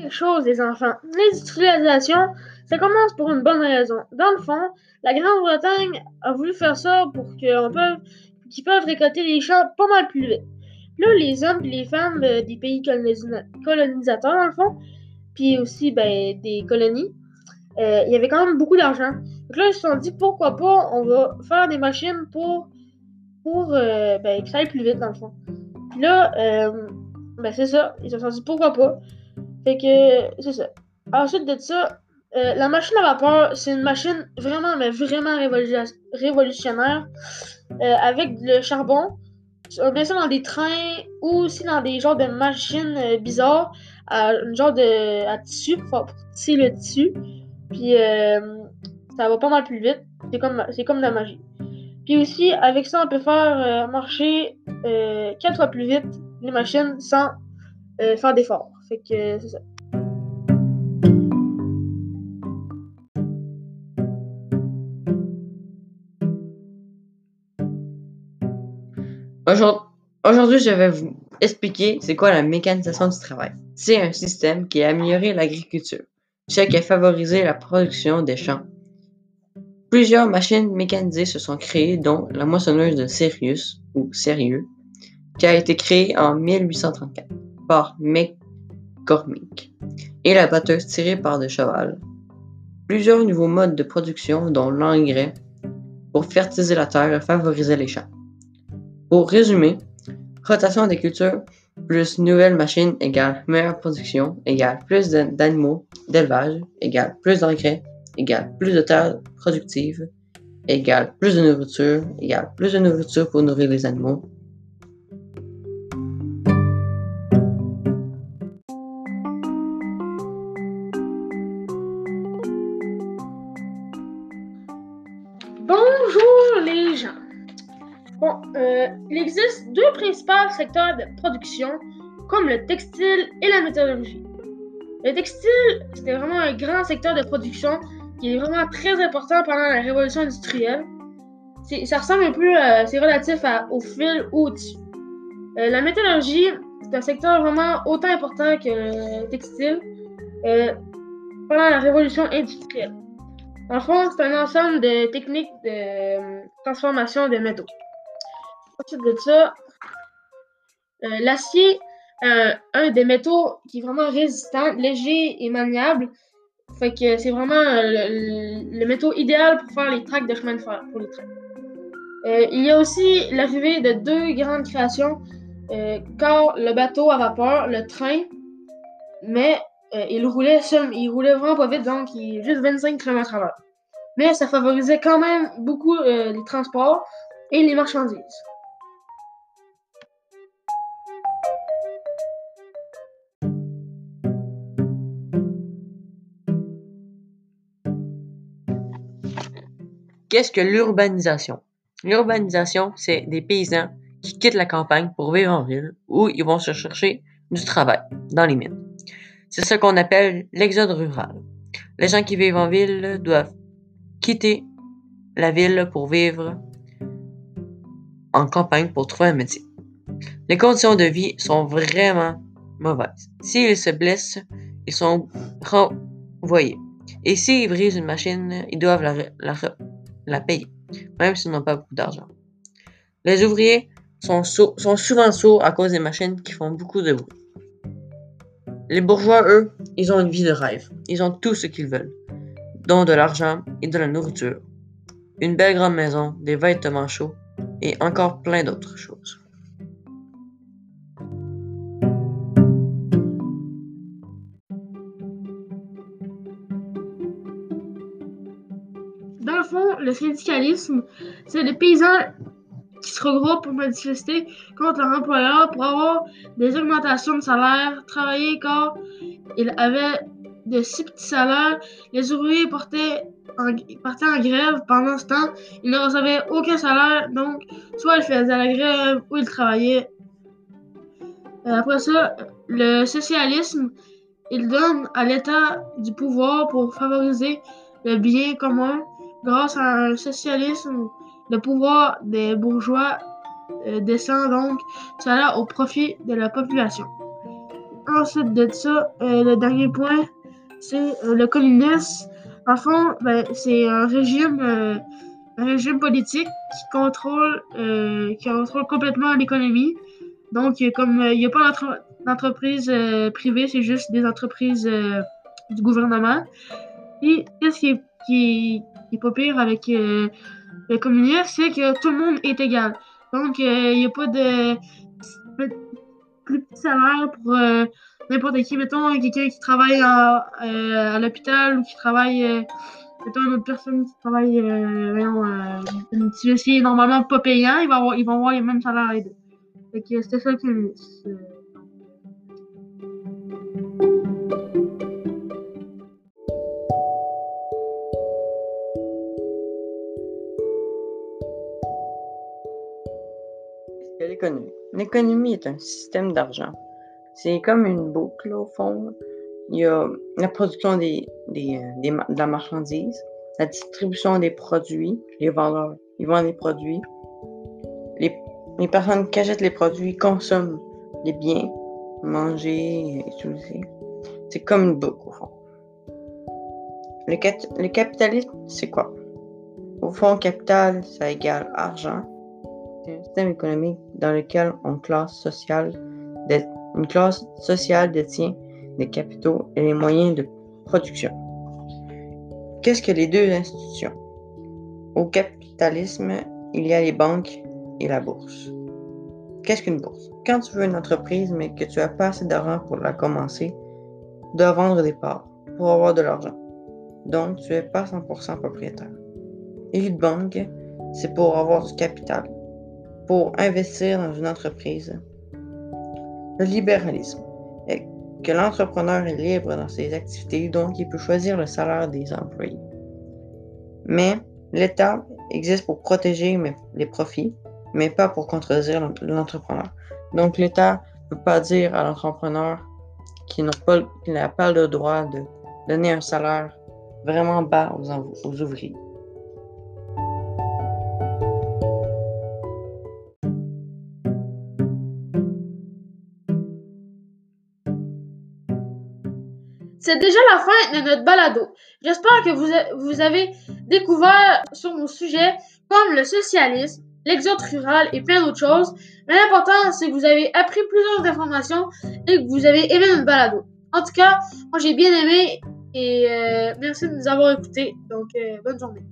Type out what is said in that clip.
quelque chose, les enfants. L'industrialisation, ça commence pour une bonne raison. Dans le fond, la Grande-Bretagne a voulu faire ça pour qu'on peut, qu'ils peuvent récolter les champs pas mal plus vite. Là, les hommes et les femmes euh, des pays colonisateurs, dans le fond, puis aussi ben, des colonies, euh, il y avait quand même beaucoup d'argent. Donc là, ils se sont dit pourquoi pas, on va faire des machines pour, pour euh, ben, plus vite, dans le fond. Puis là, ben c'est ça, ils se sont dit pourquoi pas? Fait que, c'est ça. Ensuite de ça, euh, la machine à vapeur, c'est une machine vraiment, mais vraiment révolutionnaire. Euh, avec le charbon. On met ça dans des trains ou aussi dans des genres de machines euh, bizarres. À, une genre de à tissu pour, tisser le tissu. Puis ça va pas mal plus vite. C'est comme, comme de la magie. Puis aussi, avec ça, on peut faire marcher 4 fois plus vite les machines sans faire d'efforts. Ça. Aujourd'hui, je vais vous expliquer c'est quoi la mécanisation du travail. C'est un système qui a amélioré l'agriculture, qui a favorisé la production des champs. Plusieurs machines mécanisées se sont créées, dont la moissonneuse de Sirius, ou Sérieux, qui a été créée en 1834 par McCormick, et la batteuse tirée par de cheval. Plusieurs nouveaux modes de production, dont l'engrais, pour fertiliser la terre et favoriser les champs. Pour résumer, rotation des cultures plus nouvelles machines égale meilleure production égale plus d'animaux d'élevage égale plus d'engrais égale plus de terres productives égale plus de nourriture égale plus de nourriture pour nourrir les animaux Bon, euh, il existe deux principaux secteurs de production, comme le textile et la métallurgie. Le textile, c'était vraiment un grand secteur de production qui est vraiment très important pendant la révolution industrielle. Ça ressemble un peu, euh, c'est relatif au fil ou au tissu. Euh, la métallurgie, c'est un secteur vraiment autant important que le textile pendant la révolution industrielle. En fond, c'est un ensemble de techniques de transformation de métaux. Ensuite de ça, euh, l'acier, euh, un des métaux qui est vraiment résistant, léger et maniable. Fait que c'est vraiment euh, le, métaux idéal pour faire les tracks de chemin de fer pour les trains. il y a aussi l'arrivée de deux grandes créations, car le bateau à vapeur, le train, mais il roulait il roulait vraiment pas vite, donc il est juste 25 km à l'heure. Mais ça favorisait quand même beaucoup les transports et les marchandises. Qu'est-ce que l'urbanisation? L'urbanisation, c'est des paysans qui quittent la campagne pour vivre en ville où ils vont se chercher du travail dans les mines. C'est ce qu'on appelle l'exode rural. Les gens qui vivent en ville doivent quitter la ville pour vivre en campagne pour trouver un métier. Les conditions de vie sont vraiment mauvaises. S'ils se blessent, ils sont renvoyés. Et s'ils brisent une machine, ils doivent la, la, la payer, même s'ils n'ont pas beaucoup d'argent. Les ouvriers sont, sont souvent sourds à cause des machines qui font beaucoup de bruit. Les bourgeois, eux, ils ont une vie de rêve. Ils ont tout ce qu'ils veulent, dont de l'argent et de la nourriture, une belle grande maison, des vêtements chauds et encore plein d'autres choses. Le syndicalisme, c'est les paysans qui se regroupent pour manifester contre leur employeur pour avoir des augmentations de salaire, travailler quand ils avaient de si petits salaires. Les ouvriers partaient en, partaient en grève pendant ce temps. Ils ne recevaient aucun salaire, donc soit ils faisaient la grève ou ils travaillaient. Euh, après ça, le socialisme, il donne à l'État du pouvoir pour favoriser le bien commun Grâce à un socialisme, le pouvoir des bourgeois euh, descend donc cela au profit de la population. ensuite de ça, euh, le dernier point, c'est euh, le communisme. En fond, ben, c'est un régime, euh, un régime politique qui contrôle, euh, qui contrôle complètement l'économie. Donc, euh, comme il n'y a pas d'entre- d'entreprise privée, c'est juste des entreprises du gouvernement. Et qu'est-ce qui qui, est- qui est pas pire avec euh, le communisme, c'est que tout le monde est égal. Donc, euh, il n'y a pas de plus- petit salaire pour euh, n'importe qui. Mettons, quelqu'un qui travaille à, euh, l'hôpital ou qui travaille, euh, mettons, une autre personne qui travaille, euh, voyons, euh, une normalement pas payant, ils vont avoir, ils vont avoir les mêmes salaires que c'était ça le l'économie. L'économie est un système d'argent. C'est comme une boucle, au fond. Il y a la production des, des, euh, des de la marchandise, la distribution des produits, les vendeurs, ils vendent les produits. Les, les personnes qui achètent les produits consomment les biens, manger, utiliser. C'est comme une boucle, au fond. Le, le capitalisme, c'est quoi? Au fond, capital, ça égale argent. Un système économique dans lequel une classe sociale, détient des capitaux et les moyens de production. Qu'est-ce que les deux institutions? Au capitalisme, il y a les banques et la bourse. Qu'est-ce qu'une bourse? Quand tu veux une entreprise mais que tu as pas assez d'argent pour la commencer, tu dois vendre des parts pour avoir de l'argent. Donc, tu n'es pas 100% propriétaire. Et une banque, c'est pour avoir du capital pour investir dans une entreprise. Le libéralisme est que l'entrepreneur est libre dans ses activités, donc il peut choisir le salaire des employés. Mais l'État existe pour protéger les profits, mais pas pour contredire l'en- l'entrepreneur. Donc l'État ne peut pas dire à l'entrepreneur qu'il n'a pas, le droit de donner un salaire vraiment bas aux ouvriers. C'est déjà la fin de notre balado. J'espère que vous, avez découvert sur nos sujets comme le socialisme, l'exode rural et plein d'autres choses. Mais l'important, c'est que vous avez appris plusieurs informations et que vous avez aimé notre balado. En tout cas, moi j'ai bien aimé et euh, merci de nous avoir écoutés. Donc, euh, bonne journée.